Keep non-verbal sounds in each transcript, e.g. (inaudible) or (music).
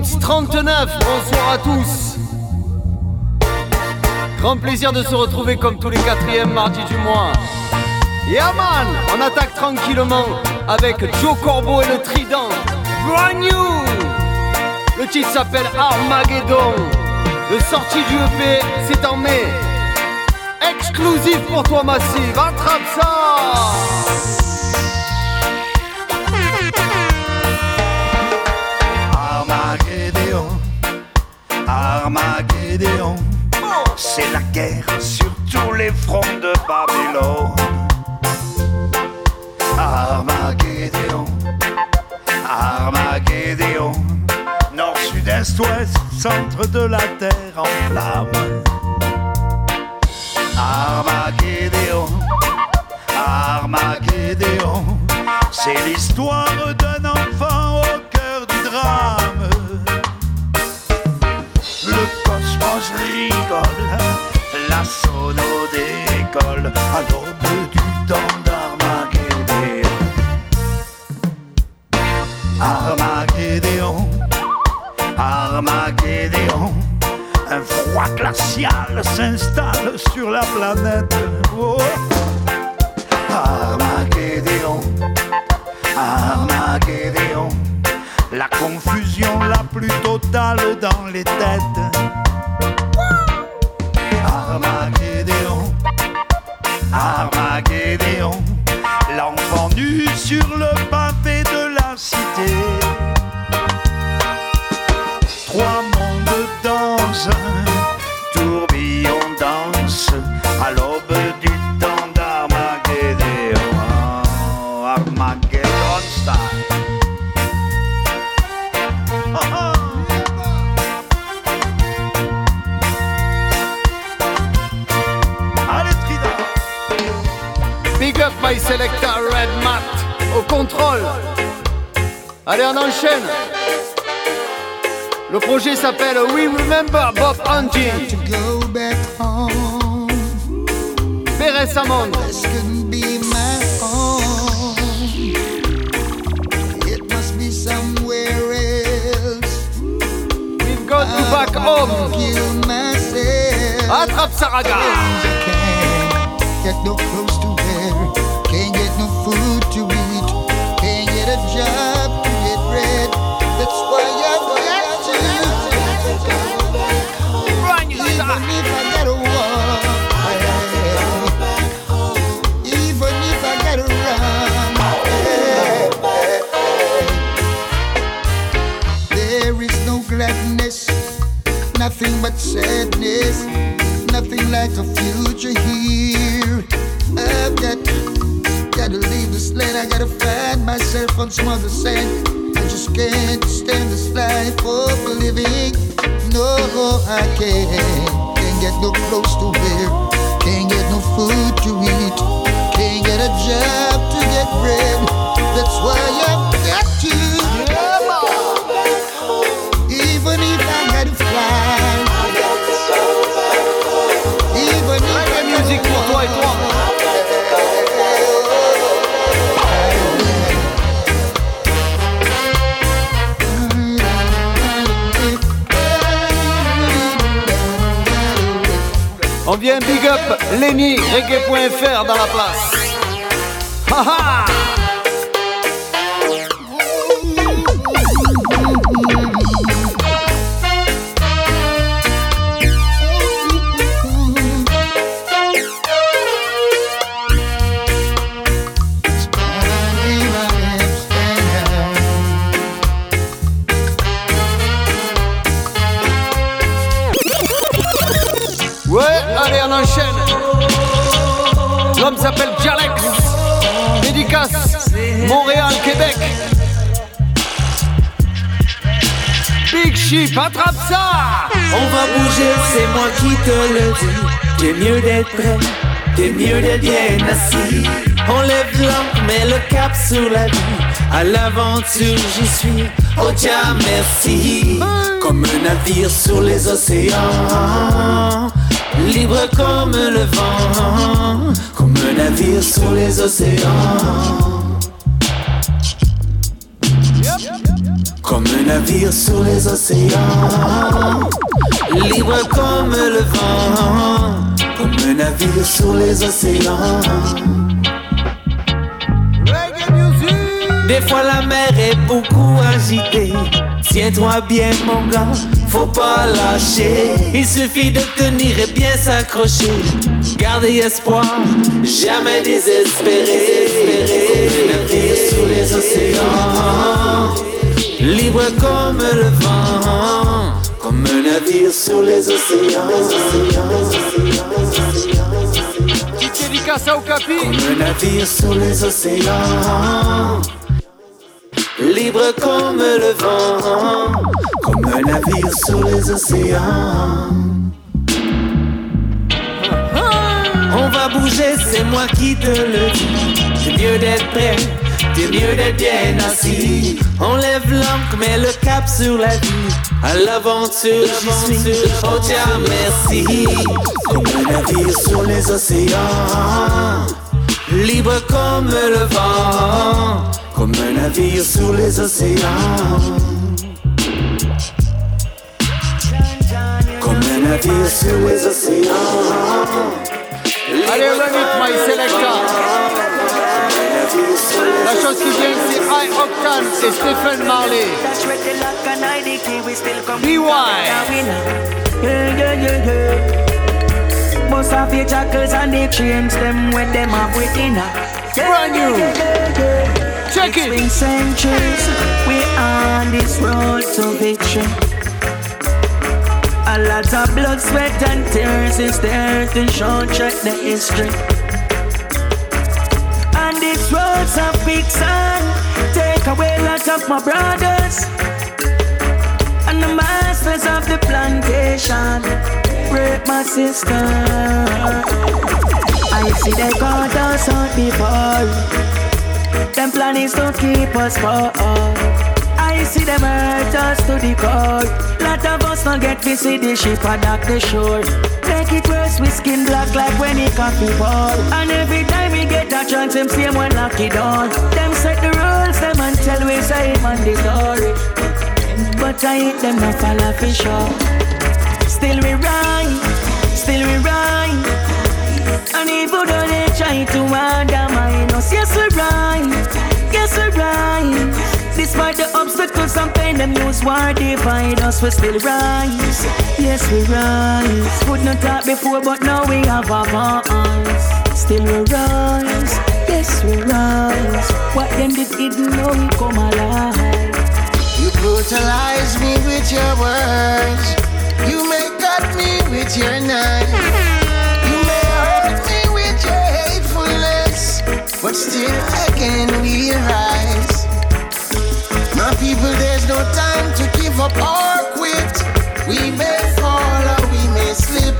Messiah. Living Roots 39, bonsoir à tous. Grand plaisir de se retrouver comme tous les quatrièmes mardis du mois. Yeah man, on attaque tranquillement avec Joe Corbeau et le Trident. Brand new Le titre s'appelle Armageddon. Le sorti du EP, c'est en mai. Exclusif pour toi Massive, attrape ça Armageddon, c'est la guerre sur tous les fronts de Babylone. Armageddon, Armageddon, nord, sud, est, ouest, centre de la terre en flammes. Armageddon, Armageddon, c'est l'histoire cosmos rigole, la sono décolle à l'aube du temps d'Armageddon. Armageddon, Armageddon, un froid glacial s'installe sur la planète. Oh. Armageddon, Armageddon, la confusion la plus totale dans les têtes. Armageddon, Armageddon, l'enfant nu sur le pavé contrôle. Allez, on enchaîne. Le projet s'appelle We Remember Bob Hunting. Pérez else. We've got to back home. Attrape Saraga. Sadness, nothing like a future here. I've got, gotta leave this land, I gotta find myself on some other sand. I just can't stand this life of living. No, I can't. Can't get no clothes to wear. Can't get no food to eat. Can't get a job to get bread. That's why got On vient big up Lenny, reggae.fr dans la place. Haha Big attrape ça On va bouger, c'est moi qui te le dis. T'es mieux d'être prêt, t'es mieux d'être bien assis. On lève l'encre, met le cap sur la vie. À l'aventure, j'y suis. Oh Dieu, merci. Comme un navire sur les océans. Libre comme le vent. Comme un navire sur les océans. Comme un navire sur les océans. Libre comme le vent, comme un navire sur les océans. Des fois la mer est beaucoup agitée. Tiens-toi bien mon gars, faut pas lâcher. Il suffit de tenir et bien s'accrocher. Gardez espoir, jamais désespérer. Navire sous les océans, libre comme le vent, comme un navire sur les océans. Comme un navire sur les océans libre comme le vent, comme un navire sur les océans. On va bouger, c'est moi qui te le dis. C'est mieux d'être prêt, c'est mieux d'être bien assis. On lève l'ancre, met le cap sur la vie. À l'aventure, j'y suis. Oh tiens, merci. Comme un navire sur les océans, libre comme le vent comme un navire sur les océans. Comme un navire sur les océans. Allez, run it, my selector. La chose qui vient, c'est High Octane et Stephen Marley. BY. Most of your jackals and the chains, them with them up within Brand new. Check it. It's been centuries, we on this road to victory. A lot of blood, sweat, and tears is there and show check the history. And these roads of quicksand take away a lot of my brothers. And the masters of the plantation break my sister. I see they got us out before. Them plan is to keep us poor. I see them hurt us to the core. Lot of us don't get to see the ship dock the shore. Make it worse, we skin black like when it coffee pour. And every time we get a chance, them same when lock it down. Them set the rules, them and tell we say mandatory. But I hate them not follow for sure. Still we ride, still we ride. And even though they try to undermine us, yes we rise, yes we rise. Despite the obstacles and pain, them use war divide us, we still rise. Yes we rise. Would not talk before, but now we have our voice. Still we rise, yes we rise. What them did didn't know we come alive. You brutalize me with your words. You may cut me with your knife. You may hurt me with your hatefulness. But still again we rise. My people, there's no time to give up or quit. We may fall or we may slip,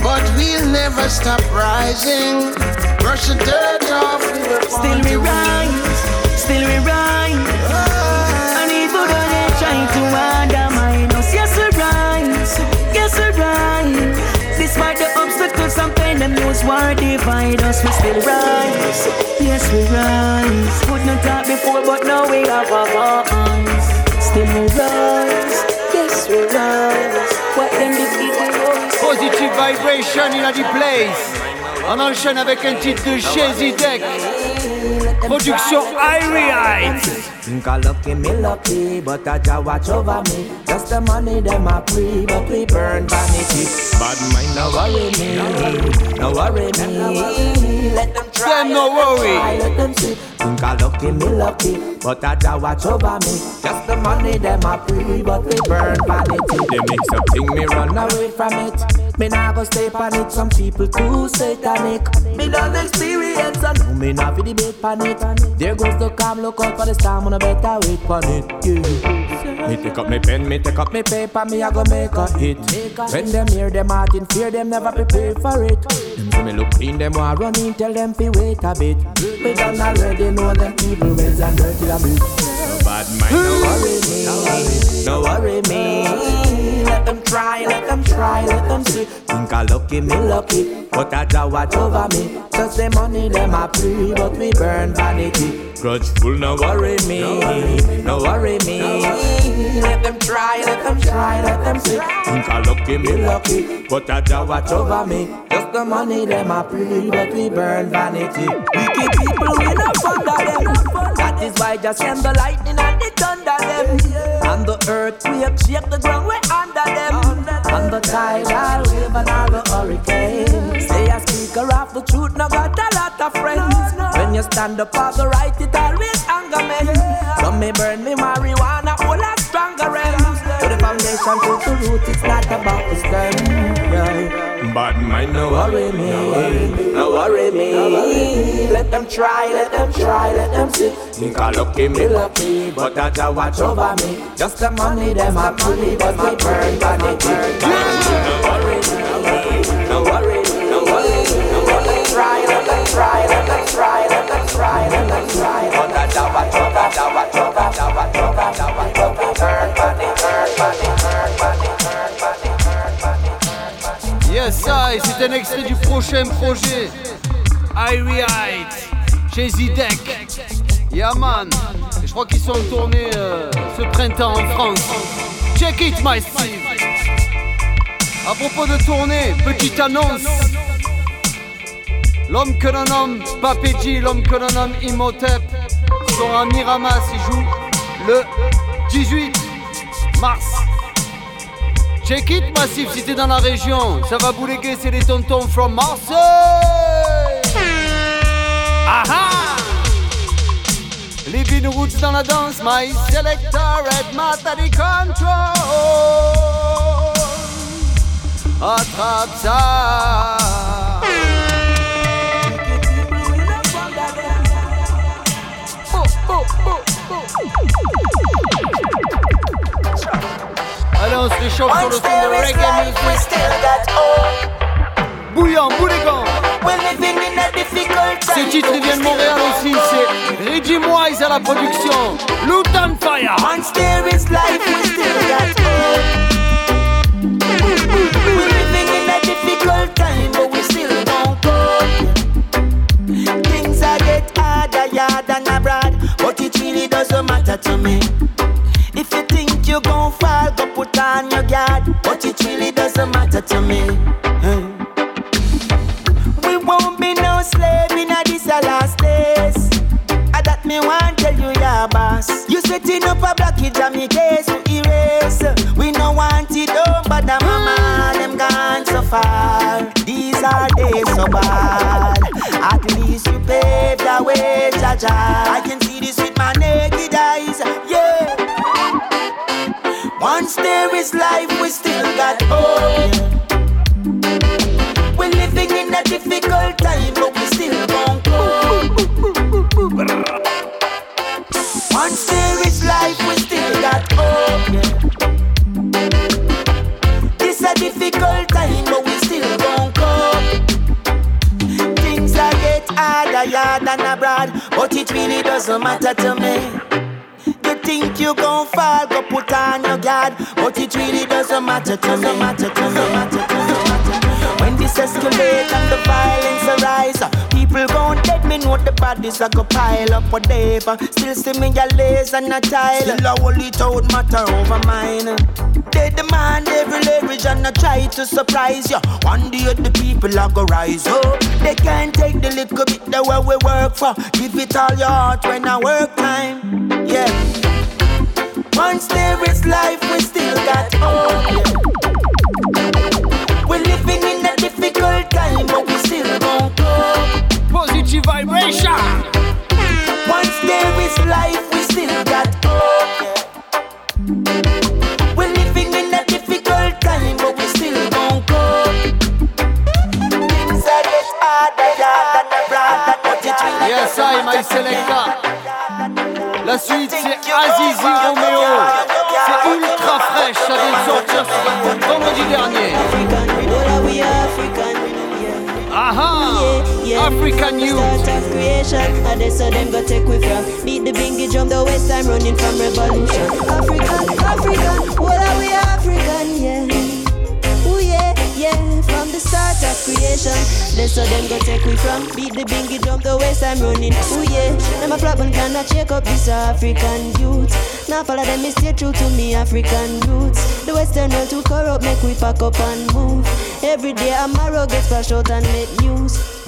but we'll never stop rising. Brush the dirt off. Still we rise, still we rise. Oh. And even though they try to undermine us, yes we rise, yes we rise. Despite the obstacles and pain, them use war divide us, we still rise. Yes, we rise. Could not talk before, but now we have our voice. Still we rise. Yes, we rise. What them defeat we Positive vibration in the place. On enchaîne avec un titre de Shazzy Deck. Production Irie Heights. Think I lucky, me lucky, but I just watch over me. Just the money them a free, but we burn vanity. Bad mind, no worry me, no worry me. Let them try, them no worry. let them see. Think I lucky, me lucky, but I just watch over me. Just the money them a free, but we burn vanity. They make something me run away from it. Me nah go stay on it. Some people too satanic. Me done experience and know me not fi debate on it. There goes the calm, look out for the storm no better wait for it. Yeah. Me take up me pen, me take up me paper, me I go make a hit. When them hear them out in fear, them never prepare for it. Them see me look clean, them want run in, tell them fi wait a bit. We done already know them evil ways and dirty habits. No bad mind, no worry me, no worry me. Let them try, let them try, let them see. Think I lucky, me lucky, but I just watch over me. Just the money them a free, but we burn vanity. Grudgeful, no worry me, no worry me. Let them try, let them try, let them see. Think I lucky, me lucky, but I just watch over me. Just the money them a free, but we burn vanity. Wicked people, we no under them. That is why just send the lightning and the thunder them. And the earthquake shake the ground, we under them. And the tidal wave and all the hurricanes. Say a speaker of the truth, no got a lot of friends. When you stand up for the right, it always anger me. Some may burn me marijuana, all a stronger ends. To the foundation, to the root, it's not stem. But mine no worry me, no worry me. Let them try, let them try, let them see. Think I lucky, me lucky, but I just watch over me. Just the money, them a money, but we burn vanity. No worry me, no worry, no worry, et c'est un extrait du prochain projet. Irie Heights, chez Zidek. Yeah man. Et je crois qu'ils sont en tournée euh, ce printemps en France. Check it, my Steve. À propos de tournée, petite annonce. L'homme que l'on nomme Papéji, l'homme que l'on nomme Imhotep sont à Miramas. Ils jouent le 18 mars. Check it Massif si t'es dans la région, ça va bouléguer, c'est les tontons from Marseille. Aha Living roots dans la danse, my selector at Matadi Control. Attrape ça. Oh, oh, oh, oh. Allez, on se réchauffe sur le son de reggae music. Bouillant, boulégan. Ce titre il vient de Montréal aussi, c'est Reggie Wise à la production. Luton Fire. Once there is life, we still got hope. To me. Hey. We won't be no slave in a this last days. I that me want tell you, yeah, boss. You setting up a blockage on me case to erase. We no want it done, but the mama them gone so far. These are days so bad. At least you paved the way, Jaja. I can see this with my naked eyes, yeah. Once there is life, we still got hope. Matter to me. Matter to me. Matter to me. When this escalate and the violence arise, uh, people gon' dead me know the bodies a go pile up whatever. Still see me a lace and a tile. Still a hold it out matter over mine. They demand every leverage and I try to surprise you. One day the people a go rise up. They can't take the little bit that what we work for. Give it all your heart when I work time. Yeah. Once there is life, we still got on. Go take we from. Beat the bingy drum, the waist I'm running. Ooh yeah, them a flop and cannot check up this African youth. Now follow them, me stay true to me African roots. The Western world too corrupt, make we pack up and move. Every day I'm a get flash out and make news.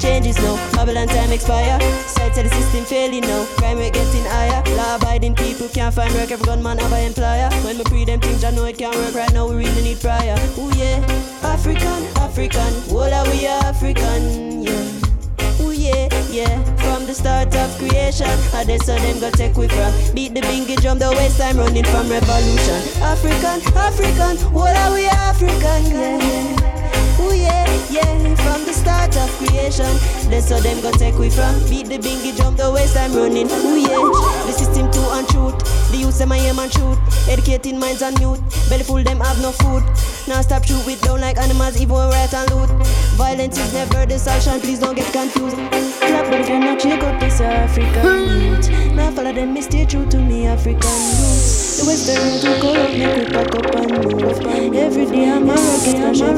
Changes now, Babylon time expire. Side to the system failing now. Crime rate getting higher. Law abiding people can't find work. Every gunman have an employer. When we pre them things, I know it can't work right now. We really need prior. Ooh yeah, African, African. All are we African, yeah. Ooh yeah, yeah. From the start of creation, I they saw them go take we from. Beat the bingy drum, the waste time running from revolution. African, African. All are we African, yeah. yeah. Ooh yeah, yeah, from start of creation. That's how them go take we from. Beat the bingy drum, the waste I'm running. Ooh yeah, the system too untruth. The youth my aim and shoot. Educating minds on mute. Belly full them have no food. Now stop shoot with down like animals, even right and loot. Violence is never the solution, please don't get confused. Clap but if you're not shake up this African youth. Now follow them, stay true to me African roots. The western to corrupt, make we pack up Every day I'm I'm I'm. African,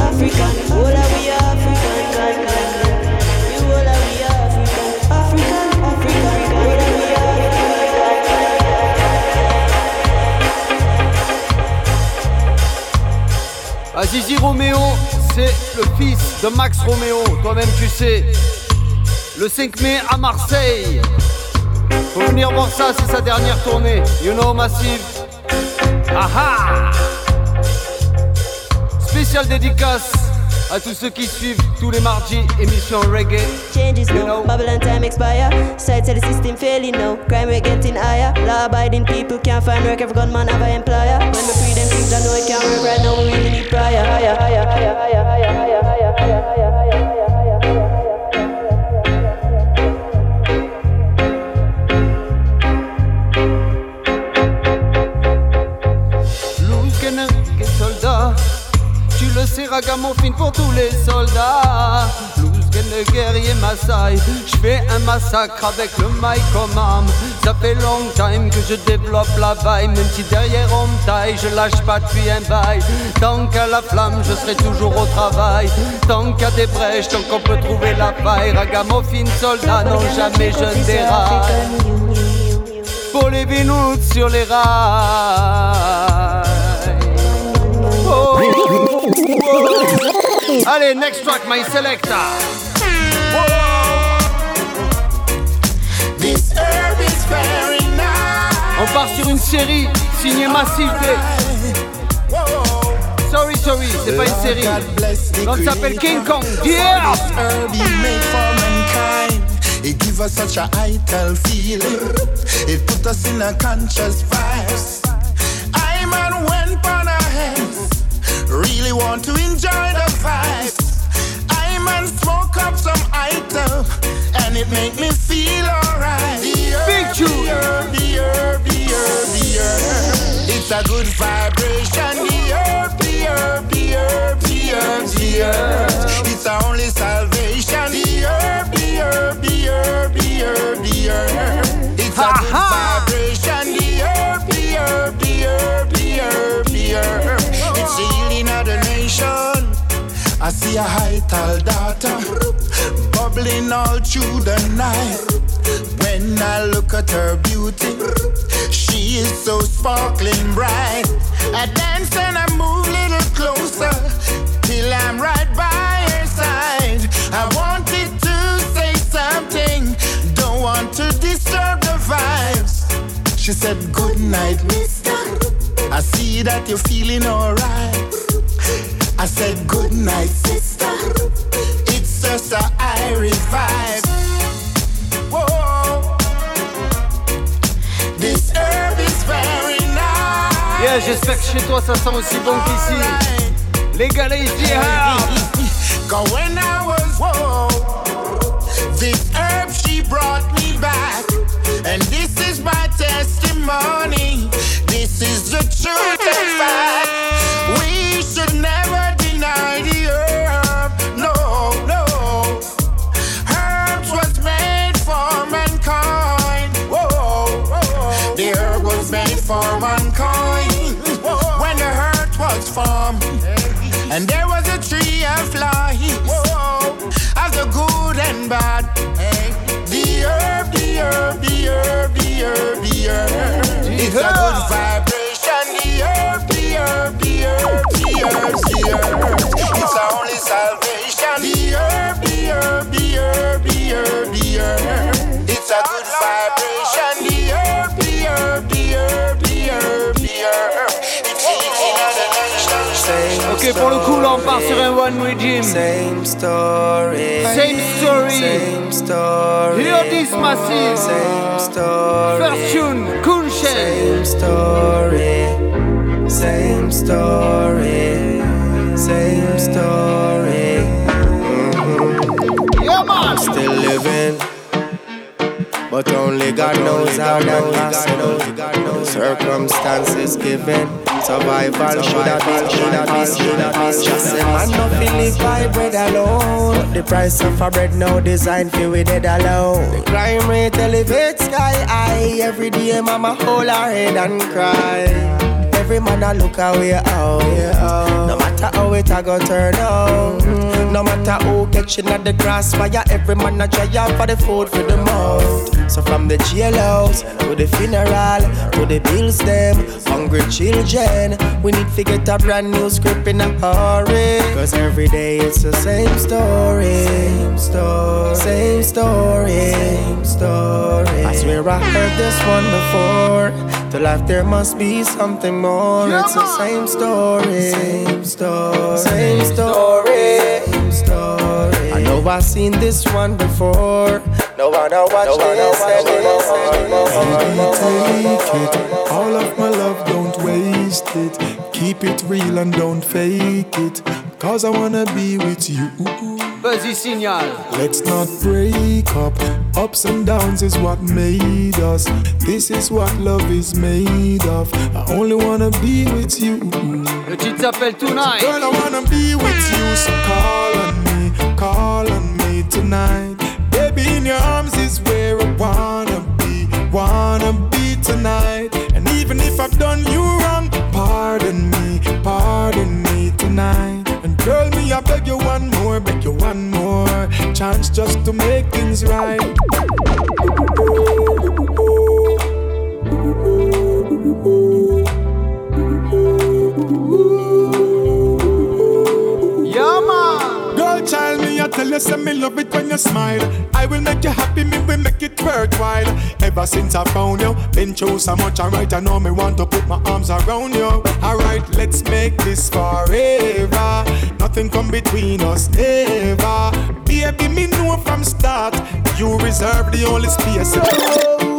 African, we African, African, African, Azizi Roméo, c'est le fils de Max Roméo, toi-même tu sais. Le 5 mai à Marseille. Faut venir voir ça, c'est sa dernière tournée. You know Massive. Aha Spécial dédicace à tous ceux qui suivent tous les mardis émission reggae. Changes You now, know. Babylon time expire. Side to the system failing now. Crime rate getting higher. Law abiding people can't find work. Every gunman have an employer. When we free them things, I know it can't work right now. We really need. Higher, higher, higher, higher, higher, higher, higher, higher, higher, higher, higher, Le sais, ragamuffin pour tous les soldats. Blues Gunner, guerrier Maasai. Je fais un massacre avec le mic comme Ça fait long time que je développe la vaille Même si derrière on me taille, je lâche pas depuis un bail. Tant qu'à la flamme, je serai toujours au travail. Tant a des brèches, tant qu'on peut trouver la faille. Ragamuffin, soldat, non jamais je ne déraille. Pour les binouts sur les rails. Allez, next track, my selector. This herb is very nice. On part sur une série signée Massive D. Sorry, sorry, c'est pas une série. Ça s'appelle King Kong. Yeah! herb he made for mankind. It give us such a vital feeling. It put us in a conscious vibes. I man went on hands. Really want to enjoy the vibes. I man smoke up some item and it make me feel alright. The herb, Big tune. the herb, the herb, the herb. It's a good vibration. The herb, the herb, the herb, the herb, the herb. It's our only salvation. The herb, the herb, the herb, the herb, the herb. It's a good vibration. The herb, the herb, the herb, the herb, the herb. The healing of the nation. I see a high tall daughter bubbling all through the night. When I look at her beauty, she is so sparkling bright. I dance and I move a little closer till I'm right by her side. I wanted to say something, don't want to disturb the vibes. She said, Good night, mister. I see that you're feeling alright. I said, Good night, sister. It's just a Irish vibe. Whoa. This herb is very nice. Yeah, j'espère que chez toi ça sent aussi bon qu'ici. Les gars, les jihad. Ah. Cause (laughs) when I was whoa, this herb she brought me back, and this is my testimony. This is the truth and fact. We should never deny the herb. No, no. Herbs was made for mankind. Whoa, whoa. The herb was made for mankind. When the earth was formed, and there was a tree of life, of the good and bad. The herb, the herb, the herb, the herb, the herb. It's a good vibration. The herb, the herb, the herb, the herb, the herb. It's our only salvation. The herb, the herb, the herb, the herb, the herb. It's a good vibration. The herb, the herb, the herb, the herb, the herb. It's the. Ok, pour le coup, là, on part sur un one regime. Same story. Same story. Same story. Hear this massive. Same story. First tune, Kunshen. Same story. Same story. Same story. Yeah, man. Still living. But only God knows how that possible. Circumstances given. Survival should have been, should have been, should have been. Just say man no feel live by bread alone. The price of a bread now designed for we dead alone. The crime rate elevates sky high. Every day mama hold her head and cry. Every man a look away oh, out. Oh. No matter how it a go turn out. No matter who catching at the crossfire, every man a try out for the food for the mouth. So from the jailhouse to the funeral to the bills them, hungry children, we need to get a brand new script in a hurry. Cause every day it's the same story, same story, same story, same story. I swear I heard this one before. To life there must be something more. It's the same story, same story, same story, same. I know I've seen this one before. No one I watch this Baby, take it. All of my love, don't waste it. Keep it real and don't fake it. Cause I wanna be with you. Vas-y, signal. Let's not break up. Ups and downs is what made us. This is what love is made of. I only wanna be with you. Le titre s'appelle Tonight. Girl, I wanna be with you, so call call on me tonight. Baby, in your arms is where I wanna be, wanna be tonight. And even if I've done you wrong, pardon me, pardon me tonight. And girl, me, I beg you one more, beg you one more chance just to make things right. You, say me love it when you smile. I will make you happy, me will make it worthwhile. Ever since I found you, been through so much, I alright, I know me want to put my arms around you. Alright, let's make this forever. Nothing come between us, never. Baby, me know from start, you reserve the only space.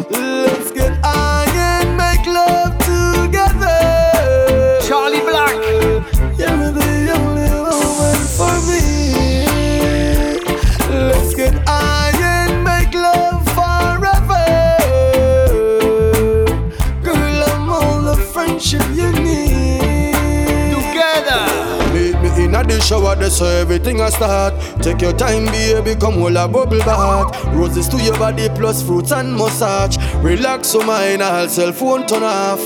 Shower, that's how everything I start. Take your time, baby, come hold a bubble bath. Roses to your body, plus fruits and massage. Relax your mind, all cell phone turn off.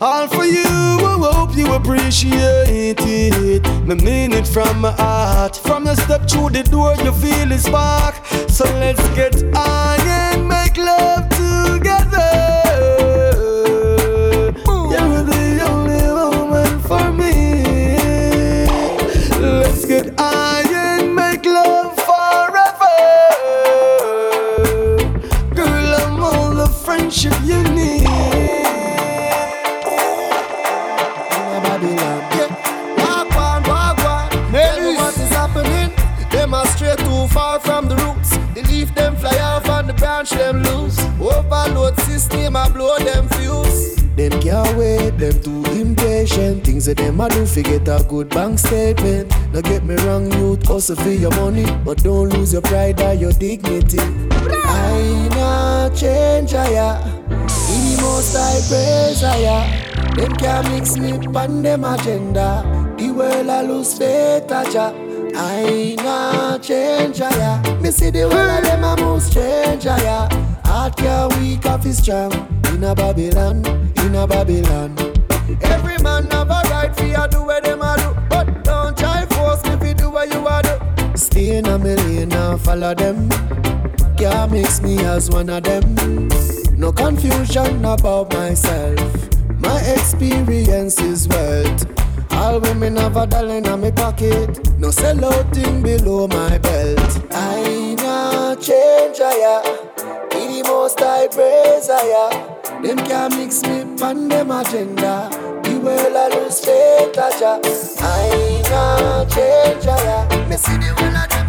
All for you, I hope you appreciate it. Me mean it from my heart. From your step through the door, you feel the spark. So let's get high and make love together. Friendship you need. Walk on, walk on. Tell me what is happening. Them are too far from the roots. The leaf them fly off and the branch them loose. Overload system, I blow them fuse. Them can't wait, them too impatient. Things that them a do, forget a good bank statement. Now get me wrong, youth, hustle for your money, but don't lose your pride or your dignity. I not change, I the most I praise, I Them can't mix me pan them agenda. The world I lose faith, I ja. I not change, I Me see the world of them a move strange, I Heart can't weak, off is strong. In a Babylon, in a Babylon. Every man have a right for you in a million and follow them. Can't mix me as one of them. No confusion about myself. My experience is wealth. All women have a dollar in my pocket. No sell out thing below my belt. I not change, I Be the most I praise, I Them can't mix me on them agenda. The world I lose state, I not change, I Me see the world of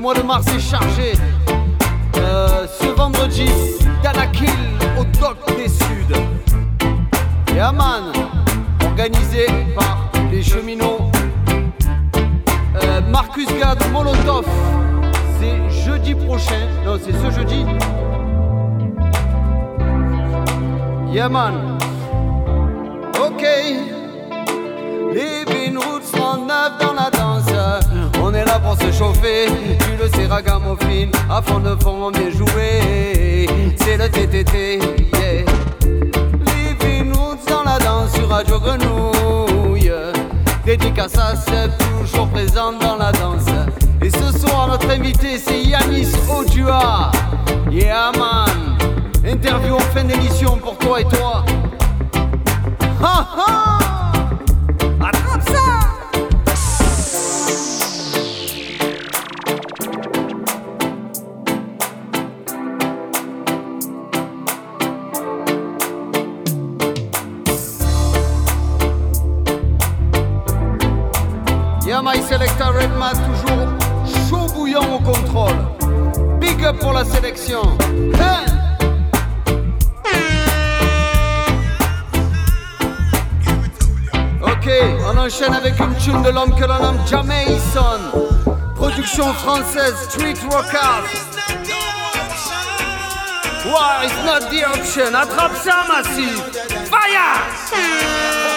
mois de mars est chargé. Euh, ce vendredi, Danakil au Doc des Suds. Yeah man, organisé par les cheminots. Euh, Marcus Gad Molotov. C'est jeudi prochain. Non, c'est ce jeudi. Yeah man. Ok. On est là pour se chauffer. Tu le sais, ragamuffin. À fond de on est joué. C'est le TTT. Yeah. Roots dans la danse sur Radio Grenouille. Dédicace à Seb, toujours présente dans la danse. Et ce soir, notre invité, c'est Yanis Odua. Yeah, man. Interview en fin d'émission pour toi et toi. Ha ha! Sélection. Ok, on enchaîne avec une tune de l'homme que l'on nomme Jamaison. Production française, Street Rockers. War is not the option. Attrape ça, Massive. Fire!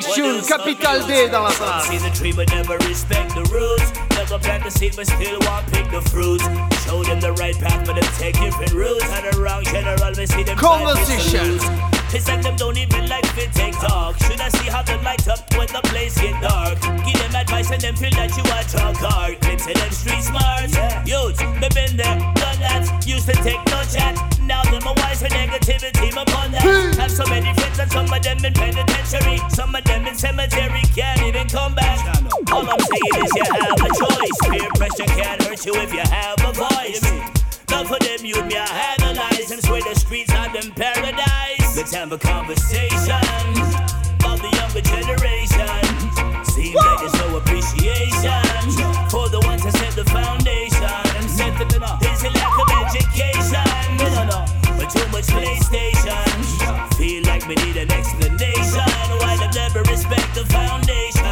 Next tune, Capital D dans la place. See the tree but never respect the roots. Never plant the seed but still want pick the fruits. Show them the right path but them take different routes. And wrong general we see them Conversation. It's like them don't even like to take talk. Should I see how them light up when the place get dark? Give them advice and them feel that you are talk hard. Clips them street smart. Youths, me been there, done that. Used to take no chat. Now them a wise for negativity, my that. Have so many friends and some of them in penitentiary. Some of them in cemetery can't even come back. All I'm saying is you have a choice. Peer pressure can't hurt you if you have a voice. Not for them, you me I analyze and swear the streets are them paradise. Let's have a conversation about the younger generation. Seems like there's no appreciation for the PlayStation. Feel like we need an explanation. Why them never respect the foundation?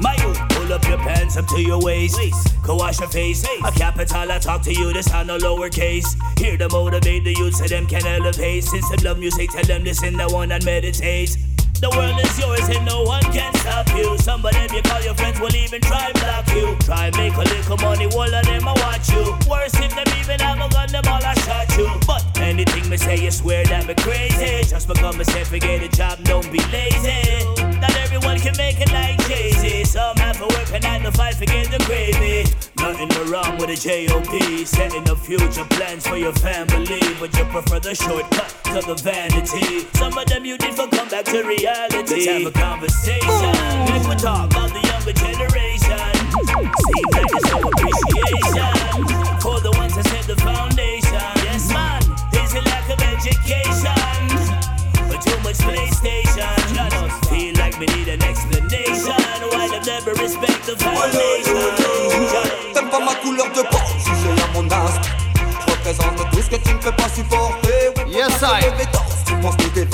My youth, pull up your pants up to your waist. Go wash your face. A capital, I talk to you, this on a lowercase. Hear the motivate the youth, so them can elevate. Since they love music, tell them listen, the one and meditate. The world is yours and no one can stop you. Some of them you call your friends will even try block you. Try make a little money, all of them I watch you. Worse if them even have a gun, them all I shot you. But anything me say, you swear that me crazy. Just because me say forget a job, don't be lazy. Can make it like Jay-Z. Some have to work and nine to five to get the gravy. Nothing wrong with a J.O.P. Setting up future plans for your family. But you prefer the shortcut to the vanity. Some of them you need for come back to reality. Let's have a conversation. Make we talk about the younger generation. Seems like there's no appreciation for the ones that set the foundation. Yes, man, there's a lack of education. But too much PlayStation. T'aimes pas ma couleur de peau, jugé à mon astre. Je représente tout ce que tu ne peux pas supporter. Yes, I. Tu penses que t'es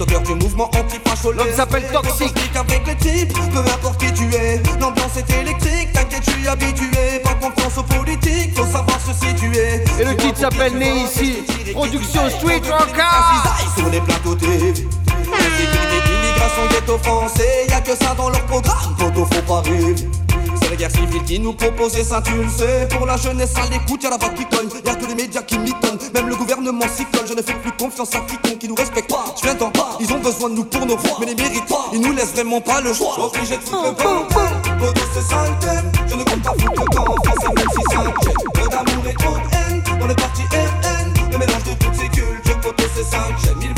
au cœur du mouvement anti-facho L'homme s'appelle Toxic avec les types, peu importe qui tu es L'ambiance est électrique, t'inquiète je suis habitué. Pas confiance aux politiques, faut savoir se situer. Et le titre s'appelle Né ici. Production Street Rocker. Sur les plateaux TV Insécurité d'immigration ghetto français Y'a que ça dans leur programme, photo faut pas rêver c'est la guerre civile qui nous proposait ça, tu le sais. Pour la jeunesse à l'écoute, y'a la vague qui cogne. Y'a que les médias qui m'étonnent. Même le gouvernement s'y colle. Je ne fais plus confiance à quiconque qui nous respecte pas. Je viens d'en bas, ils ont besoin de nous pour nos voix. Mais les méritent pas, ils nous laissent vraiment pas le choix. Obligé de foutre le camp. Pour tous ces sales thèmes, je ne compte pas foutre le camp. Français, même si ça Peu d'amour et trop de haine. On est parti RN. Le mélange de toutes ces cultures. Pour tous ces cinq j'aime.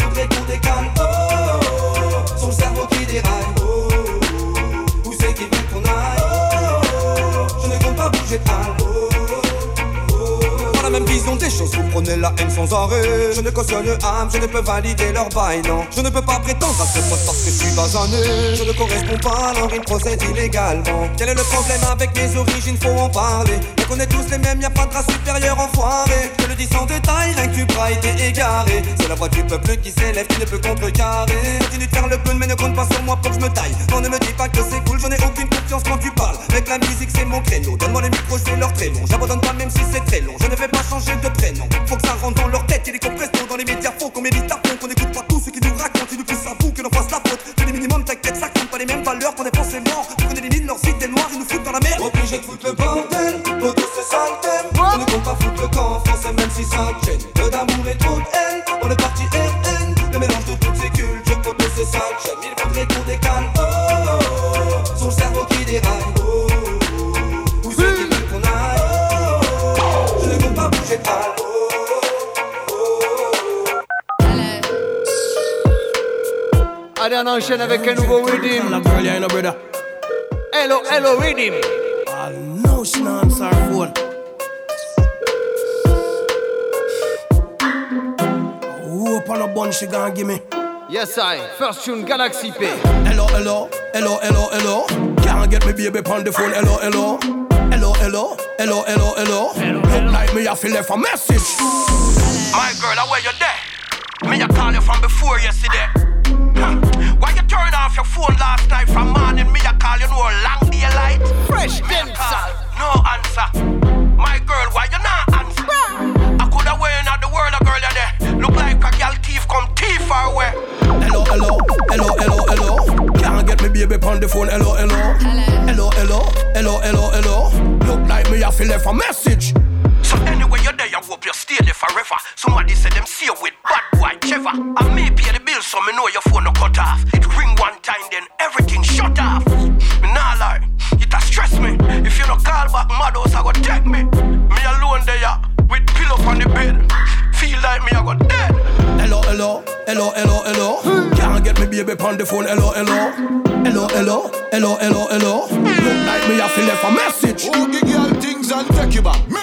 Vous prenez la haine sans arrêt. Je ne cautionne âme, je ne peux valider leur bail, non. Je ne peux pas prétendre à ce poste parce que je suis basané. Je ne correspond pas, alors ils procèdent illégalement. Quel est le problème avec mes origines, faut en parler. On est tous les mêmes, y a pas de race supérieure enfoiré. Je le dis sans détail, rien que tu été égaré. C'est la voix du peuple qui s'élève, qui ne peut contrecarrer. Continue de faire le pun, mais ne compte pas sur moi pour que je me taille. Non, ne me dis pas que c'est cool, j'en ai aucune confiance quand tu parles. Avec la musique, c'est mon créneau. Donne-moi les micros, je leur très long. J'abandonne pas même si c'est très long. Je ne vais pas changer de prénom. Faut que ça rentre dans leur tête, et les compressions dans les médias. Faut qu'on médite à fond, qu'on écoute pas tout ce qui nous racontent. Ils nous poussent à bout, que l'on fasse la faute. C'est les minimums, t'inquiète, ça compte pas les mêmes valeurs qu'on est pensé mort. Qu'on élimine leurs idées noires, ils nous foutent dans la merde. Obligé de foutre le bordel, pour tous ces sales Je ne compte pas foutre le camp en français, même si ça gêne. Peu d'amour et trop de haine, on est parti RN. Le mélange de toutes ces cultures, pour tous ces sales chaînes. Il faudrait qu'on décale, oh, oh, oh, Son cerveau qui déraille, oh, oh, oh. Où c'est qu'il veut qu'on aille, oh, oh, oh. Je ne compte pas bouger de balle, oh. Allez, on enchaîne avec un nouveau rhythm. Hello, hello, rhythm. I know she not answer her phone. Whoop on a bun she gonna give me. Yes, I. First tune, Galaxy P. Hello, hello, hello, hello, hello. Can't get me baby on the phone. Hello, hello. Hello, hello, hello, hello, hello. Look like me, I feel left a message. My girl, how are you there? Me, I call you from before yesterday. Huh. Why you turn off your phone last night from morning? Me, I call you no long daylight. Fresh dancer. No answer. My girl, why you not answer? I could have went out the world, a girl you there. Look like a girl thief come thief far away. Hello, hello, hello, hello, hello. Can't get me baby on the phone. Hello, hello. Hello, hello, hello, hello, hello. Look like me, I feel left a message. So anyway, you're there, I hope you stay there forever. Somebody said them see you with bad boy Trevor. I may pay the bill, so me know your phone no cut off. It ring one time, then everything shut off. If you don't call back, mad house I go take me. Me alone there, with pillow on the bed. Feel like me I go dead. Hello, hello, hello, hello, hello. Can't get me baby on the phone. Hello, hello, hello, hello, hello, hello, hello. Look like me I feel left a message. Who give girl things and take you back? Me.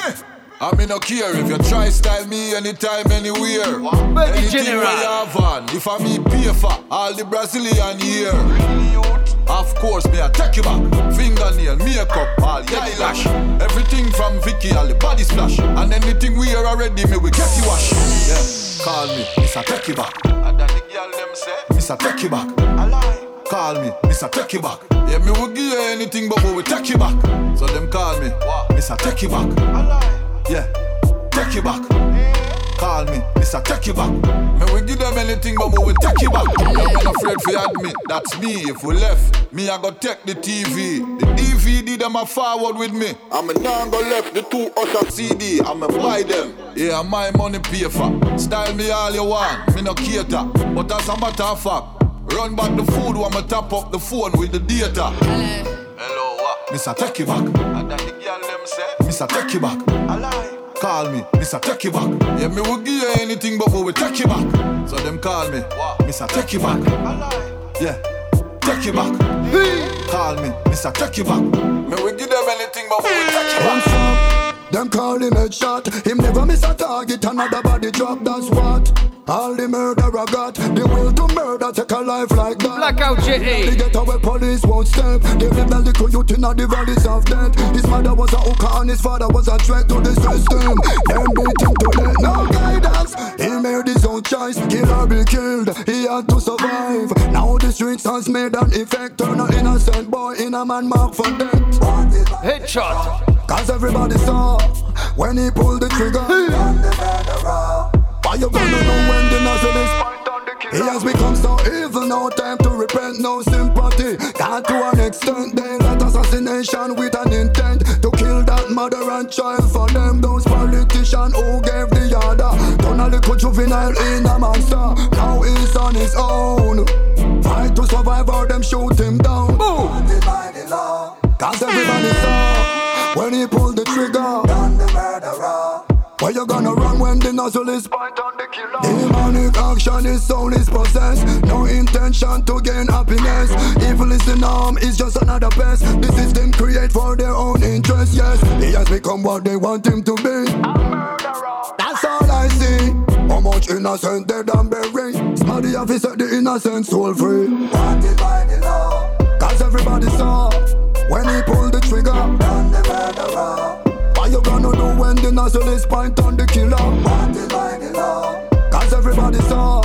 I me no care if you try style me anytime, anywhere. Baby Anything General. where you have on, if I me pay for all the Brazilian here. Of course, me I take you back. Fingernail, makeup, all yellow lash. Everything from Vicky, all the body splash. And anything we are already, me we get you wash. Yeah, call me, I take you back. And then the girl them say, I take you back. I lie. call me, Mr. Take you back. Yeah, me will give you anything, but we will take you back. So them call me, Mr. Take you back. Yeah, take you back. Call me, Mr. Take you back. Me will give them anything, but we will take you back. I'm not afraid to admit that's me. If we left, me I go take the TV. The DVD them a forward with me. I'm a now go left the two Usher CD. I'm a buy them. Yeah, my money pay for. Style me all you want. Me no cater, but as a matter of fact. Run back the food while me top up the phone with the data. Hello. Hello, what? Mr. Take it back. And then the girl them say, Mr. Take it back. Alive. Call me, Mr. Take it back. Yeah, me will give you anything before we take it back. So them call me. Mr. Take it back. Yeah, take it back. Call me, Mr. Take it back. Me will give them anything before we take it back. Them call him headshot. Him never miss a target. Another body drop. That's what. All the murder I got, the will to murder take a life like that. Blackout JA. They get away, police won't step. They rebel the youth in the valleys of death. His mother was a hooker and his father was a threat to the system. Them beat him to death, no guidance. He made his own choice, kill or be killed. He had to survive. Now the streets has made an effect. Turn an innocent boy in a man mark for death. Headshot. Cause everybody saw when he pulled the trigger. Why you gonna know when the nozzle is He has become so evil, no time to repent, no sympathy. Got to an extent, they let assassination with an intent to kill that mother and child for them. Those politicians who gave the order. Turn a little juvenile in a monster. Now he's on his own. Fight to survive or them shoot him down. Boom! Cause everybody saw when he pulled the trigger. Done the murderer. Where you gonna run when the nozzle is point on the killer? Demonic action, his soul is possessed. No intention to gain happiness. Evil is the norm, it's just another pest. The system create for their own interest, yes. He has become what they want him to be. A murderer. That's all I see. How much innocent dead and buried. Smarty have set the innocent soul free. Wanted by the law. Cause everybody saw when he pulled the trigger. Done the murderer. What you gonna do when the nozzle is point on the killer? Wanted by the law. Cause everybody saw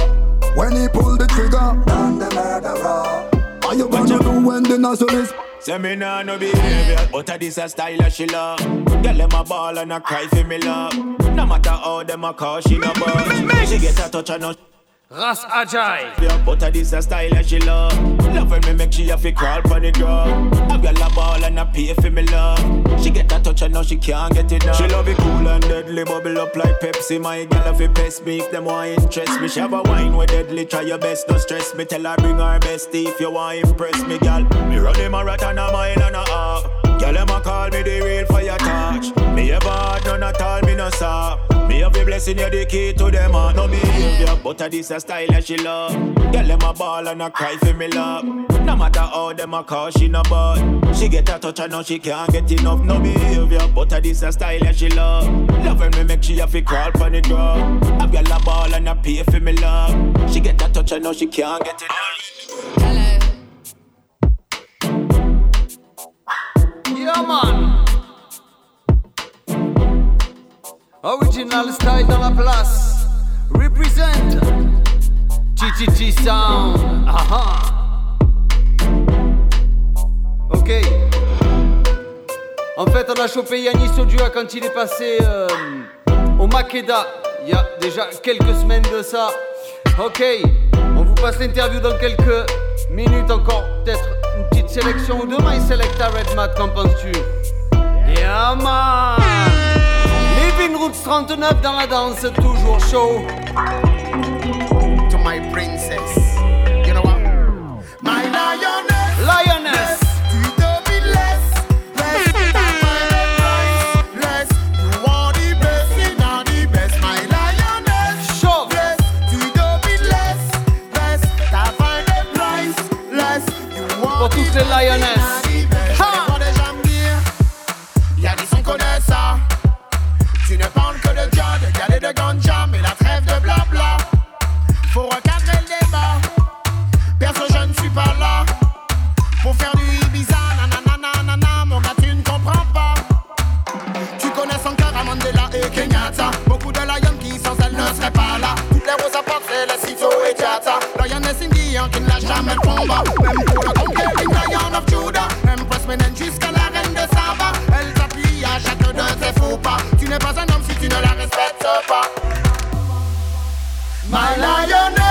when he pulled the trigger. Done the murderer. What you gonna do when the nozzle is Say me nah no behavior, but a this a style she love. Girl them a ball and a cry for me love. No matter how them a call, she no budge. She get a touch and no. Ras Agile. Yeah, but this a style that she love. Love when me make she have to crawl for the ground. A girl a ball and a pay for me love. She get a touch and now she can't get it down. She love it cool and deadly, bubble up like Pepsi. My girl if it pest me, if them want interest me. She have a wine with deadly, try your best, no stress me. Tell her bring her bestie if you want impress me, girl. Me run a marathon a mile and a half. Girl, them a call me the real fire touch. Me ever had none at all, me no stop. Me have a blessing, you the key to them heart. No behavior, but a this a style that she love. Girl, them a ball and a cry for me love. No matter how them a call, she no bud. She get a touch and now she can't get enough. No behavior, but a this a style that she love. Love when me make she have to crawl for the ground. A girl a ball and a pay for me love. She get a touch and now she can't get enough. Yeah, man. Original style dans la place. Represent. GTG Sound. Aha. Ok. En fait, on a chopé Yannis Odua quand il est passé euh, au Makeda. Il y a déjà quelques semaines de ça. Ok. On vous passe l'interview dans quelques minutes encore. Peut-être une petite sélection ou deux. My Selecta Red Mat, qu'en penses-tu? Yeah, man. Roots 39 dans la danse, toujours chaud. To my princess. You know what? My lioness. Lioness. Domis less. Less. Guillaume qui Lion of Judah. Empress de Saba. De. Tu n'es pas un homme si tu ne la respectes pas. My lioness,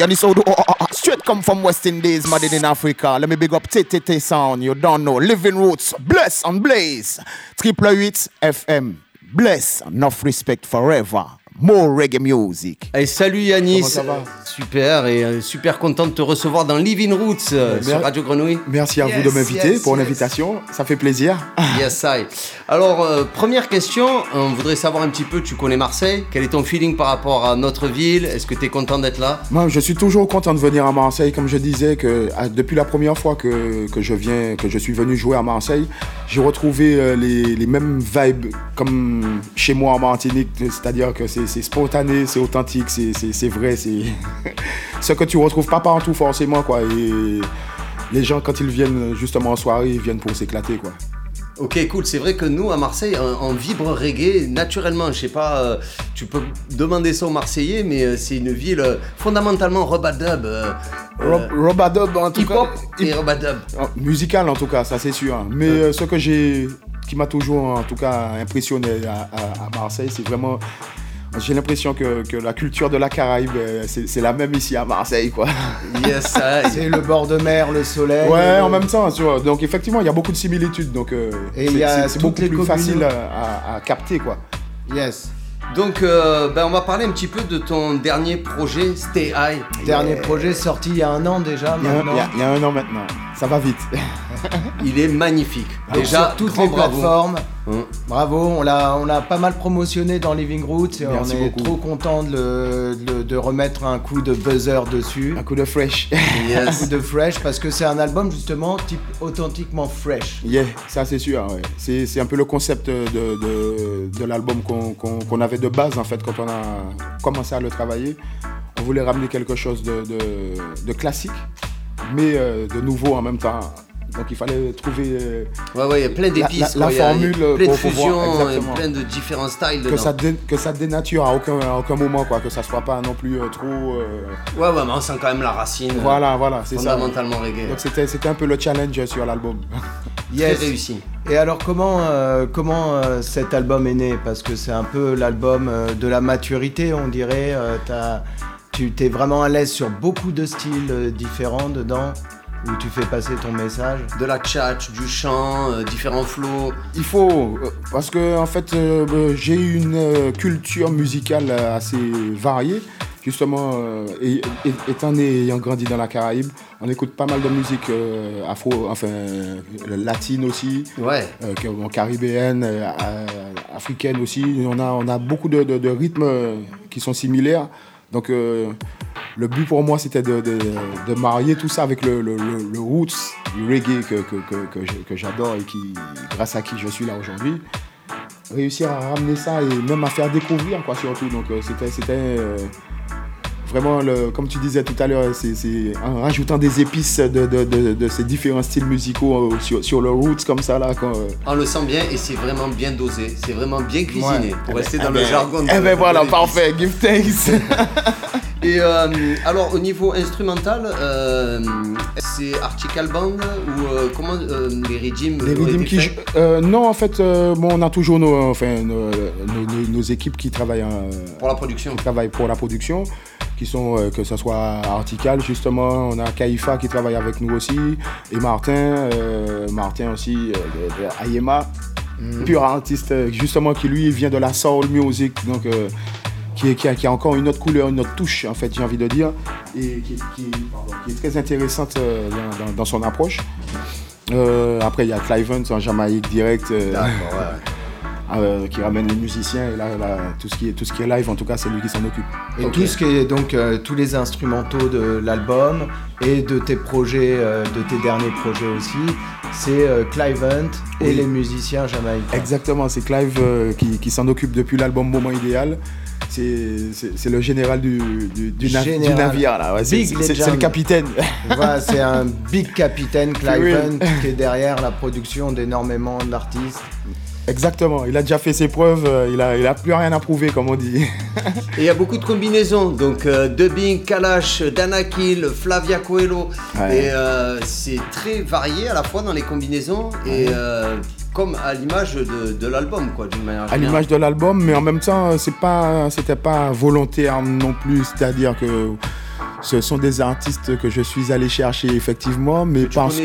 Ah, Yanni Sodo, oh, oh, oh, straight come from West Indies, made in Africa. Let me big up TTT Sound, you don't know. Living Roots, bless and blaze. Triple 8 FM, bless, enough respect forever. More reggae music. Allez, salut Yanis. Super et euh, super content de te recevoir dans Living Roots euh, Mer- sur Radio Grenouille. Merci à vous de m'inviter pour l'invitation. Ça fait plaisir. (laughs) Yes, I. Alors, euh, première question, on voudrait savoir un petit peu, tu connais Marseille, quel est ton feeling par rapport à notre ville Est-ce que tu es content d'être là? Moi, je suis toujours content de venir à Marseille. Comme je disais, que depuis la première fois que, que je viens, que je suis venu jouer à Marseille, j'ai retrouvé euh, les, les mêmes vibes comme chez moi en Martinique. C'est-à-dire que c'est c'est spontané, c'est authentique, c'est- c'est c'est vrai, c'est (laughs) (laughs) ce que tu retrouves pas partout forcément, quoi. Et les gens, quand ils viennent justement en soirée, ils viennent pour s'éclater, quoi. Ok, cool. C'est vrai que nous, à Marseille, on, vibre reggae naturellement. Je sais pas, euh, tu peux demander ça aux Marseillais, mais euh, c'est une ville euh, fondamentalement robadub. Euh, Rob- Robadub, en tout hip-hop cas. et robadub. Musical en tout cas, ça c'est sûr. Mais euh, ce que j'ai, qui m'a toujours en tout cas impressionné à, à- à Marseille, c'est vraiment, j'ai l'impression que, que la culture de la Caraïbe, euh, c'est la même ici à Marseille, quoi. Yes. C'est le bord de mer, le soleil. Ouais, le- en même temps, tu vois. Donc effectivement, il y a beaucoup de similitudes, donc euh, c'est- beaucoup plus communes- facile à, à- à capter, quoi. Yes. Donc, euh, ben, on va parler un petit peu de ton dernier projet, Stay High. Dernier projet sorti il y a un an déjà maintenant. il y a- il y a un an maintenant, ça va vite. (laughs) Il est magnifique. Donc, Déjà, sur toutes les bravo. plateformes. Hein. Bravo, on l'a, on l'a pas mal promotionné dans Living Roots et Merci on est beaucoup. trop content de, le- de le- de remettre un coup de buzzer dessus. Un coup de fresh. (laughs) Un coup de fresh parce que c'est un album justement type authentiquement fresh. Yeah, ça c'est sûr. ouais. C'est, c'est un peu le concept de, de, de l'album qu'on, qu'on- qu'on avait de base en fait quand on a commencé à le travailler. On voulait ramener quelque chose de classique, mais euh, de nouveau en même temps. Donc il fallait trouver euh, Ouais, ouais, il y a plein la- d'épices. la, la quoi. Il y a- formule plein de pour pouvoir- fusions plein de différents styles que dedans. ça, dé- que ça dénature à aucun, à aucun moment, quoi, que ça soit pas non plus euh, trop. euh, Ouais, ouais, mais on sent quand même la racine. Voilà, voilà, c'est ça. Fondamentalement reggae. Donc c'était, c'était un peu le challenge sur l'album. (laughs) Yes. Très réussi. Et alors comment, euh, comment euh, cet album est né? Parce que c'est un peu l'album euh, de la maturité, on dirait. Euh, t'as- tu t'es vraiment à l'aise sur beaucoup de styles euh, différents dedans, où tu fais passer ton message. De la tchatch, du chant, euh, différents flows. Il faut, euh, parce que en fait, euh, j'ai une euh, culture musicale assez variée. Justement, euh, et- et- étant né et ayant grandi dans la Caraïbe, on écoute pas mal de musique euh, afro, enfin euh, latine aussi, Ouais. euh, caribéenne, africaine aussi. On a, on a beaucoup de, de- de rythmes qui sont similaires. Donc, euh, le but pour moi, c'était de, de- marier tout ça avec le, le- le- le roots du reggae que, que, que- j'adore et qui, grâce à qui je suis là aujourd'hui. Réussir à ramener ça et même à faire découvrir, quoi, surtout. Donc, euh, c'était. Vraiment, le, comme tu disais tout à l'heure, c'est en rajoutant des épices de, de- de- de ces différents styles musicaux euh, sur, sur le roots comme ça là. Quand, euh, On le sent bien et c'est vraiment bien dosé, c'est vraiment bien cuisiné Ouais. pour Eh rester ben, dans eh le ben, jargon. eh ben voilà, parfait, give thanks. (laughs) Et euh, alors au niveau instrumental, euh, c'est Article Band ou euh, comment euh, les régimes Les été qui jou- euh, non, en fait, euh, bon, on a toujours nos, enfin, nos, nos- nos- nos équipes qui travaillent euh, pour la production. Qui travaillent pour la production, qui sont euh, que ce soit Artical justement, on a Kaifa qui travaille avec nous aussi et Martin, euh, Martin aussi euh, de, de Ayema, Mhm. pur artiste justement qui lui vient de la soul music, donc qui, est- qui a, qui a encore une autre couleur, une autre touche en fait, j'ai envie de dire, et qui, qui- pardon, qui est très intéressante dans, son approche. Après, il y a Clive Hunt en Jamaïque direct. Euh, qui ramène les musiciens et là, là, tout, ce qui est, tout ce qui est live en tout cas c'est lui qui s'en occupe. Et tout ce qui est donc euh, tous les instrumentaux de l'album et de tes projets, euh, de tes derniers projets aussi, c'est Clive Hunt et Oui. les musiciens jamaïcains. Exactement, c'est Clive qui, qui s'en occupe depuis l'album Moment Idéal. C'est le général du, du, navire là. Ouais, c'est- le capitaine. (laughs) Voilà, c'est un big capitaine (laughs) Clive. Hunt qui est derrière la production d'énormément d'artistes. Exactement, il a déjà fait ses preuves, euh, il a, il a plus rien à prouver comme on dit. (laughs) Et il y a beaucoup de combinaisons, donc euh, Dubbing, Kalash, Danakil, Flavia Coelho, Ouais. et euh, c'est très varié à la fois dans les combinaisons et euh, comme à l'image de, de l'album quoi d'une manière à générale. l'image de l'album, mais en même temps, c'est pas, c'était pas volontaire non plus. C'est-à-dire que ce sont des artistes que je suis allé chercher effectivement, mais parce,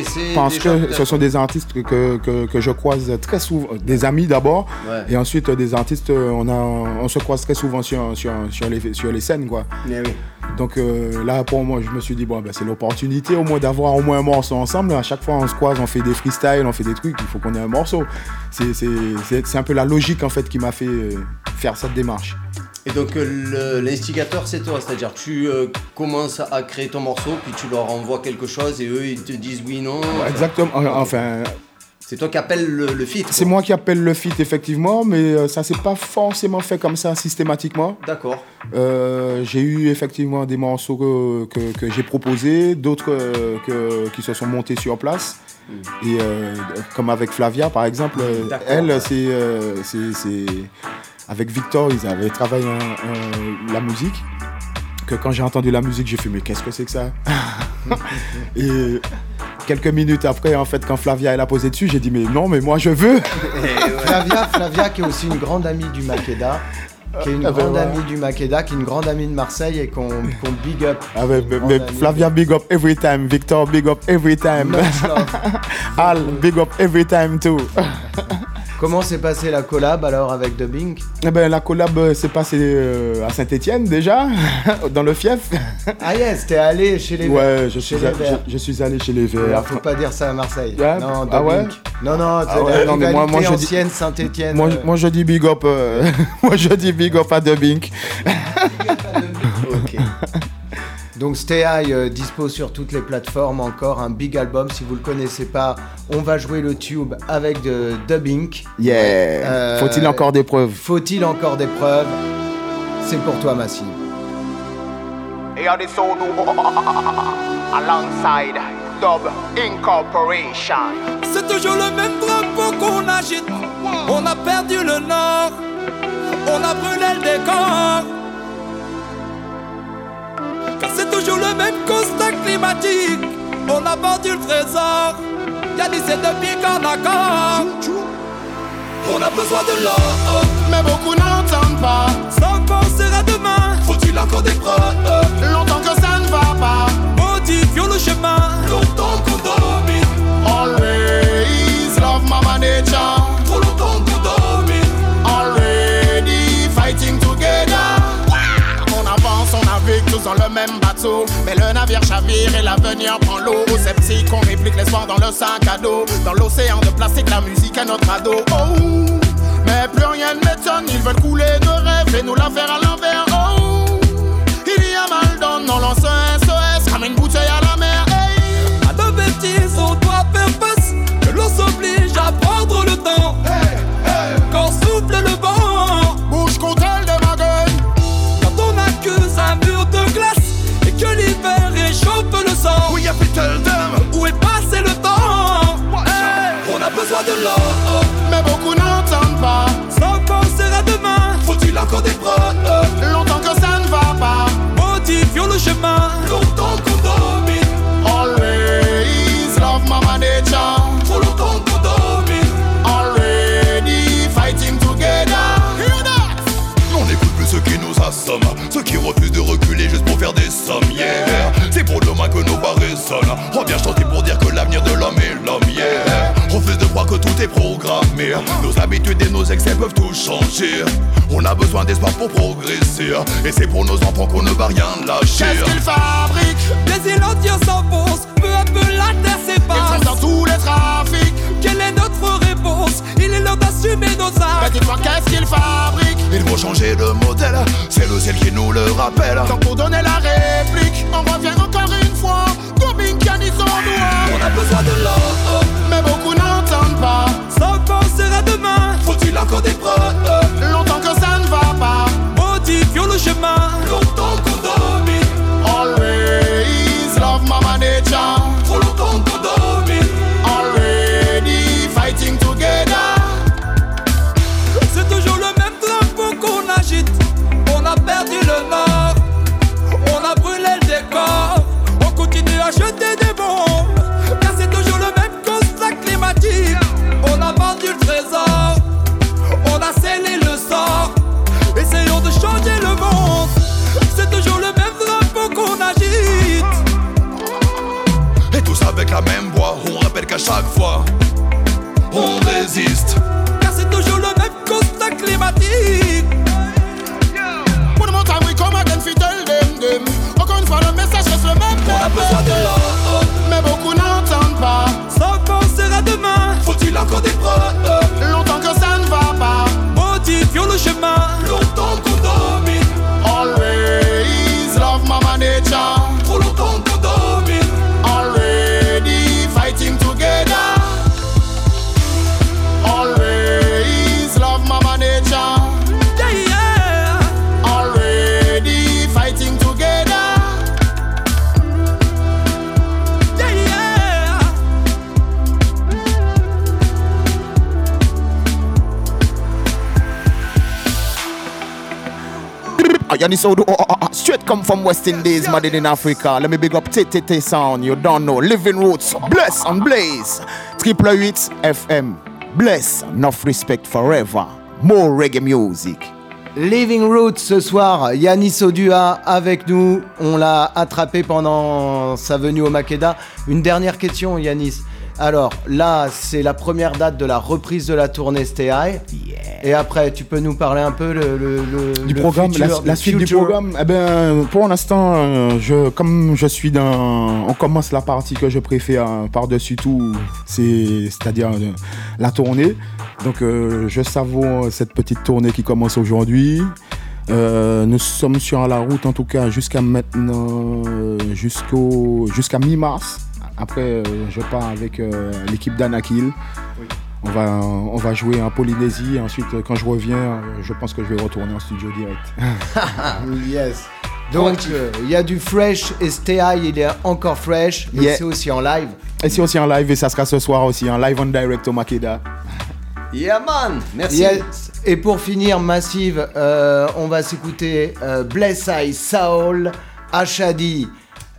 que ce sont des artistes que, que, que- que je croise très souvent, des amis d'abord, Ouais. et ensuite des artistes, on, a, on se croise très souvent sur, sur, sur, les, sur les scènes, quoi. Oui. Donc euh, là, pour moi, je me suis dit, bon, ben, c'est l'opportunité au moins d'avoir au moins un morceau ensemble. À chaque fois, on se croise, on fait des freestyles, on fait des trucs, il faut qu'on ait un morceau. C'est- un peu la logique, en fait, qui m'a fait euh, faire cette démarche. Et donc euh, l'instigateur c'est toi, c'est-à-dire tu euh, commences à créer ton morceau, puis tu leur envoies quelque chose et eux ils te disent oui, non. Exactement. Enfin, C'est toi qui appelles le, le feat. c'est moi qui appelle le feat, effectivement, mais euh, ça s'est pas forcément fait comme ça systématiquement. D'accord. Euh, j'ai eu effectivement des morceaux que, que- que j'ai proposés, d'autres euh, qui se sont montés sur place. Et euh, comme avec Flavia, par exemple, euh, Hmm. Elle, euh, c'est- avec Victor, ils avaient travaillé un- un- la musique. Que quand j'ai entendu la musique, j'ai fait mais qu'est-ce que c'est que ça? (laughs) Et quelques minutes après, en fait, quand Flavia elle a posé dessus, j'ai dit mais non, mais moi je veux. Flavia, Flavia qui est aussi une grande amie du Makeda. Qui est une Ah ben grande amie du Makeda, qui est une grande amie de Marseille et qu'on big up. Ah mais, mais amie. Flavia, big up every time. Victor, big up every time. (laughs) Al, big up every time too. (laughs) Comment s'est passée la collab alors avec Dubbing Eh ben, la collab euh, s'est passée euh, à Saint-Etienne déjà, (laughs) dans le fief. Ah yes, t'es allé chez les Ouais, je Chez suis, les Verts. je, je suis allé chez les Verts. Alors, faut pas dire ça à Marseille. Ouais. Non, Ah ouais Dubbing. Non, non, c'est Ah ouais, la non, mais moi- je ancienne Saint-Etienne. Moi, je- moi, je dis big up, euh, (laughs) moi je dis big up à Dubbing. Ok. (laughs) Donc Stay High euh, dispo sur toutes les plateformes encore un big album si vous le connaissez pas on va jouer le tube avec de Dubbing Yeah. Euh, Faut-il encore des preuves? Faut-il encore des preuves? C'est pour toi Massive Et on est solo alongside Dub Incorporation. C'est toujours le même drapeau qu'on agite. On a perdu le nord, on a brûlé le décor. Car c'est toujours le même constat climatique. On a vendu le trésor. Y'a dit c'est depuis qu'en accord. On a besoin de l'or, mais beaucoup n'entendent pas. Sans à demain, Faut-il encore des preuves Longtemps que ça ne va pas. modifions le chemin. Longtemps qu'on dans le même bateau. Mais le navire chavire et l'avenir prend l'eau. Aux sceptiques, on réplique l'espoir dans le sac à dos. Dans l'océan de plastique, la musique est notre ado. Oh, mais plus rien ne m'étonne. Ils veulent couler nos rêves et nous la faire à l'envers. Always love mama nature. Already fighting together. Hear that? On n'écoute plus ceux qui nous assomment, ceux qui refusent de reculer juste pour faire des sommes. Yeah. C'est pour demain que nos barres résonnent. Reviens chanter tout est. Nos habitudes et nos excès peuvent tout changer. On a besoin d'espoir pour progresser. Et c'est pour nos enfants qu'on ne va rien lâcher. Qu'est-ce qu'ils fabriquent? Des îlots. Peu peu la terre s'efface. Ils dans tous les trafics. Quelle est notre réponse? Il est l'heure d'assumer nos actes. Mais dis-toi qu'est-ce qu'ils fabriquent Il faut changer de modèle. C'est le ciel qui nous le rappelle. Donc pour donner la réplique, on revient encore une fois. Domine Canis en On a besoin de l'or, mais beaucoup n'entendent pas. Sans penser à demain, faut-il encore des prods Longtemps que ça ne va pas. Modifions le chemin, des prods Yanni Sodo, oh, oh, oh, straight come from West Indies, made in Africa. Let me big up TTT Sound, you don't know. Living Roots, bless and blaze. Triple 8 FM, bless, enough respect forever. More reggae music. Living Roots ce soir, Yanis Odua avec nous. On l'a attrapé pendant sa venue au Makeda. Une dernière question, Yanis. Alors là, c'est la première date de la reprise de la tournée Stay High. Et après, tu peux nous parler un peu le, le- le- du le programme, la, suite du programme. Eh ben, pour l'instant, euh, je, comme je suis dans, on commence la partie que je préfère hein, par-dessus tout, c'est, c'est-à-dire euh, la tournée. Donc, euh, je savoure cette petite tournée qui commence aujourd'hui. Euh, nous sommes sur la route en tout cas jusqu'à maintenant, euh, jusqu'au, jusqu'à mi-mars. Après, euh, je pars avec euh, l'équipe d'Anakil. On va, on va jouer en Polynésie. Ensuite, euh, quand je reviens, je pense que je vais retourner en studio direct. (laughs) (laughs) yes. Donc, euh, il y a du fresh et Stay High, il est encore fresh, mais Yeah. c'est aussi en live. Et c'est aussi en live et ça sera ce soir aussi en live en direct au Makeda. (laughs) Yeah man, merci. Yes. Et pour finir, Massive, euh, on va s'écouter euh, Bless Eye Saul, Ashadi,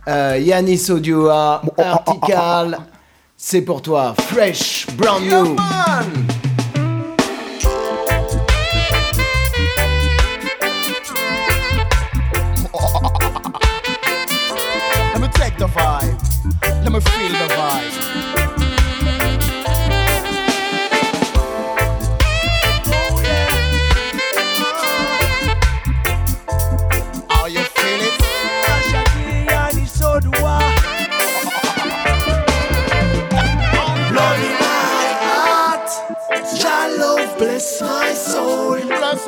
euh, Yanis Odua, Artical. C'est pour toi, fresh, brand new.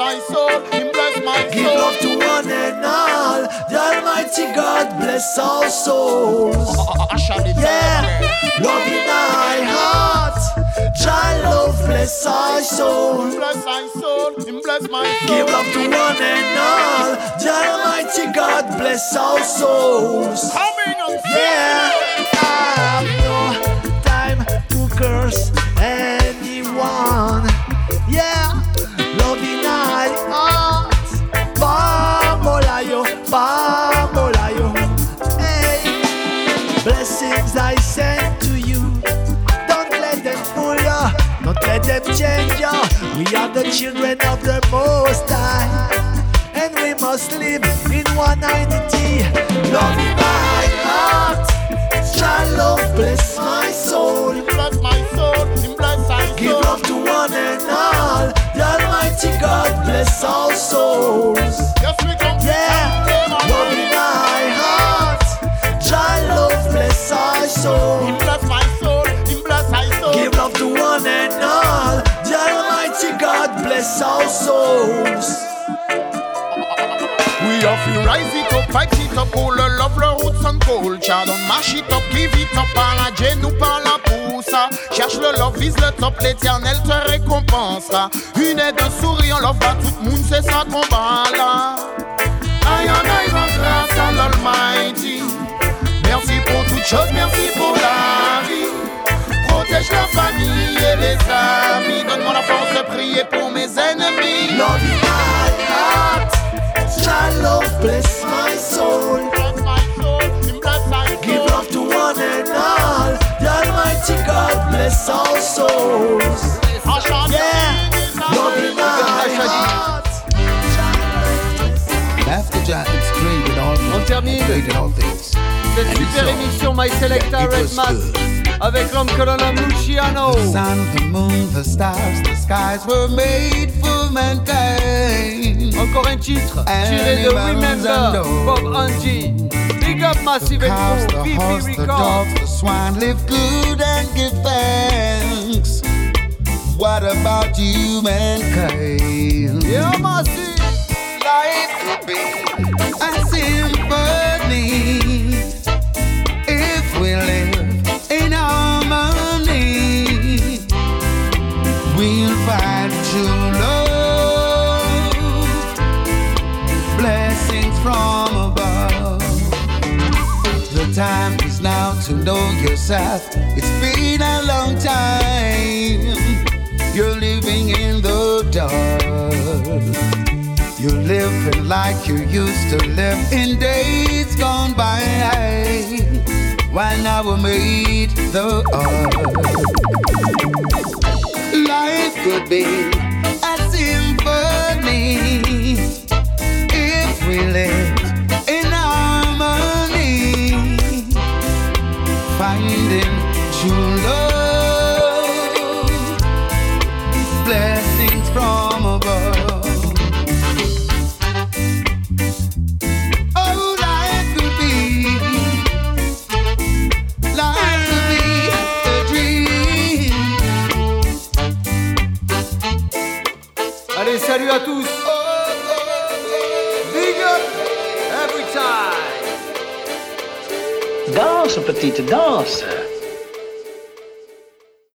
My soul, him bless my soul. Give love to one and all. The Almighty God bless our souls. (laughs) Yeah, love in my heart. Jah love bless our soul. Bless my soul, him bless my soul. Give love to one and all. The Almighty God bless our souls. Coming on Yeah, I have no time to curse changer. We are the children of the Most High, and we must live in one identity. Love in my heart, love bless my soul. Bless my soul, bless my soul. Give love to one and all. The Almighty God bless our souls. We have to rise it up, fight it up, all le love, le roots and culture. Don't mash it up, give it up, par la nous par la pousse. Cherche le love, vise le top, l'éternel te récompensera. Une aide, un sourire, love à tout le monde, c'est ça qu'on bat là. Aïe, aïe, grâce à l'Almighty. Merci pour toutes choses, merci pour la vie. Protège la famille et les amis. Donne-moi la force de prier pour mes ennemis. Love in my heart, child love bless my soul. Give love to one and all. The Almighty God bless our souls. Yeah, love in my heart. After Giants created all On termine all things. cette super émission My Selecta Red good. Avec l'homme que l'on nomme Luciano. The sun, the moon, the stars, the skies were made for mankind. Encore un titre tiré de Remember. Bob Angie. Big up Massive cows, the horse, the Records. dogs, the swine live good and give thanks. What about you, mankind? Yeah, Massive. Life would be a symphony know yourself. It's been a long time. You're living in the dark. You're living like you used to live in days gone by. When I we made the earth. Life could be a symphony if we live finding true love, sympathy to dance, sir.